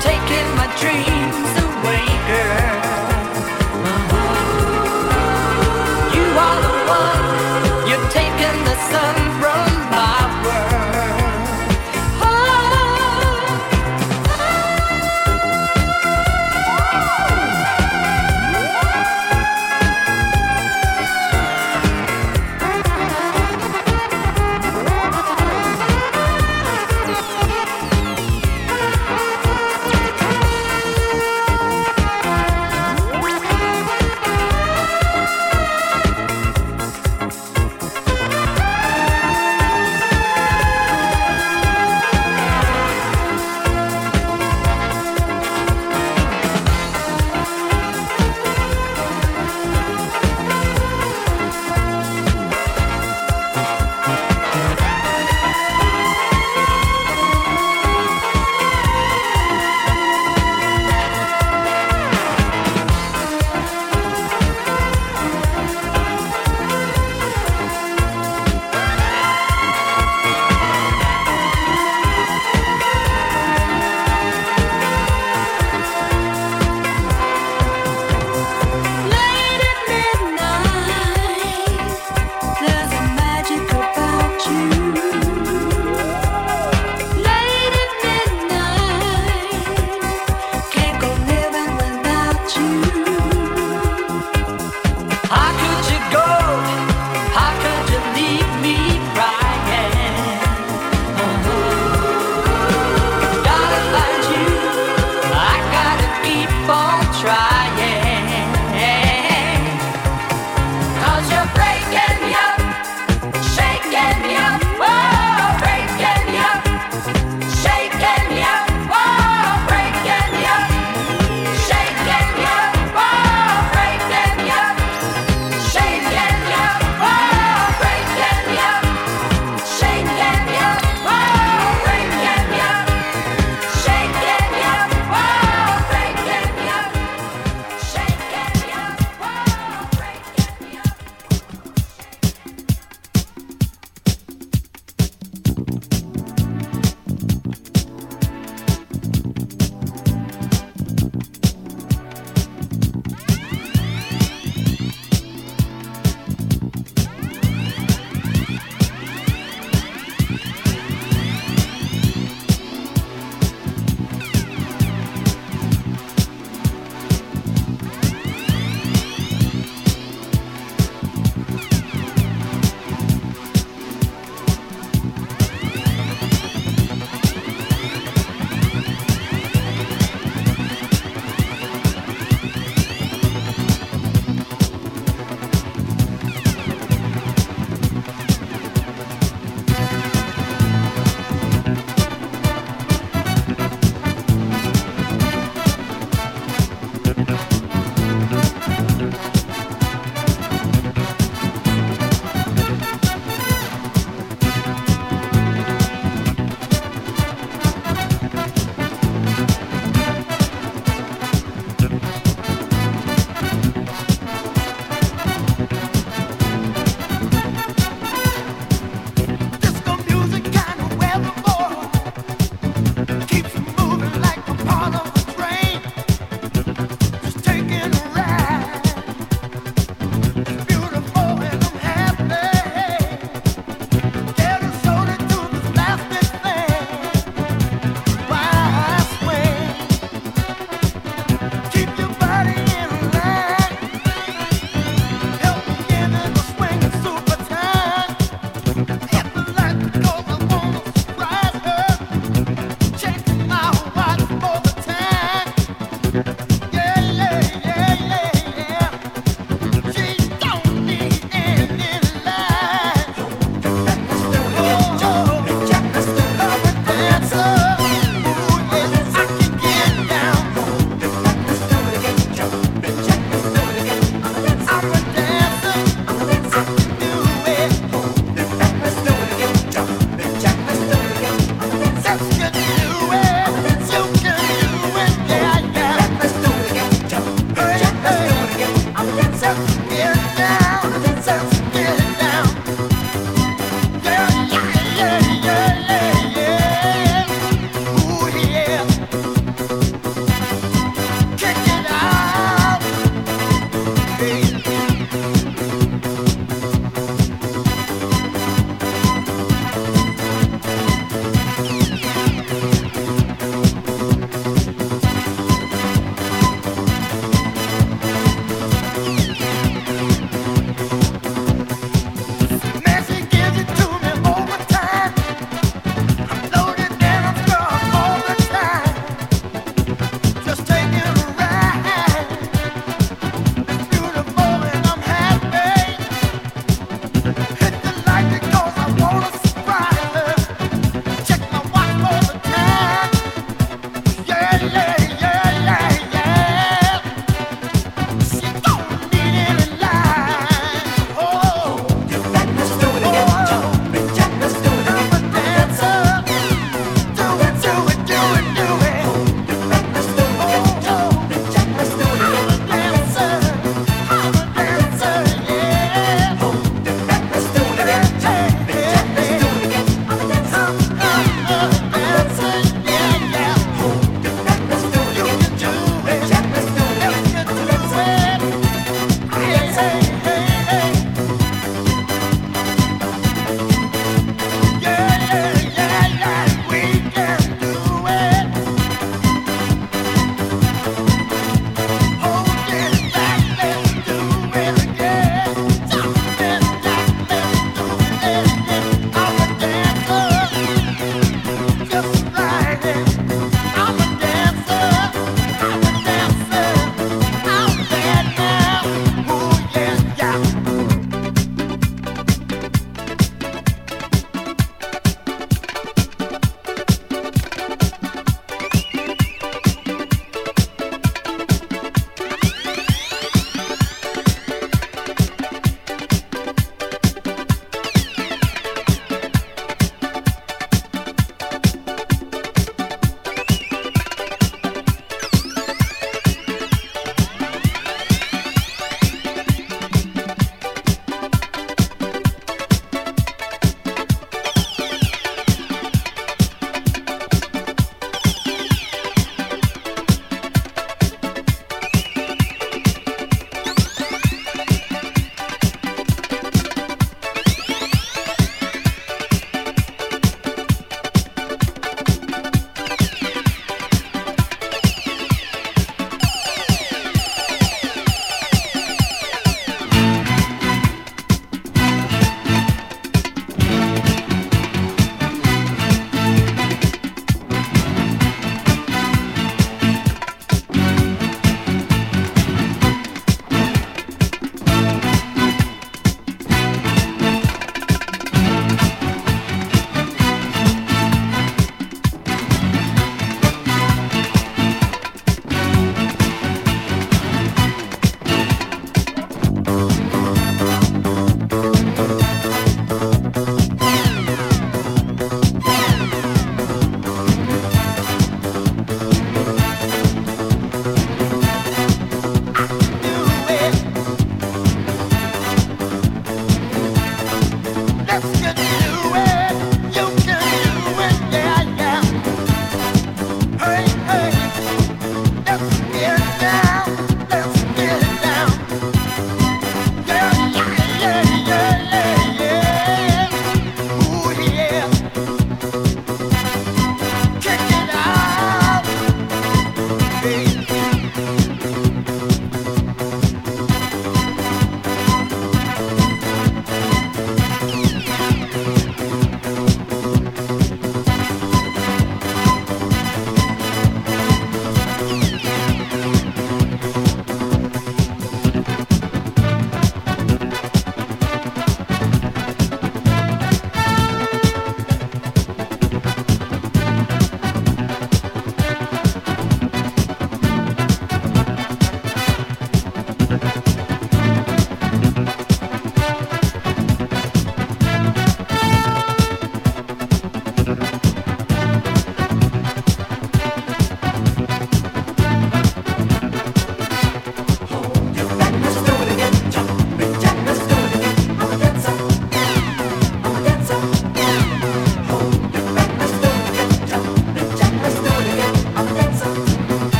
taking my dreams away, girl.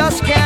Just can't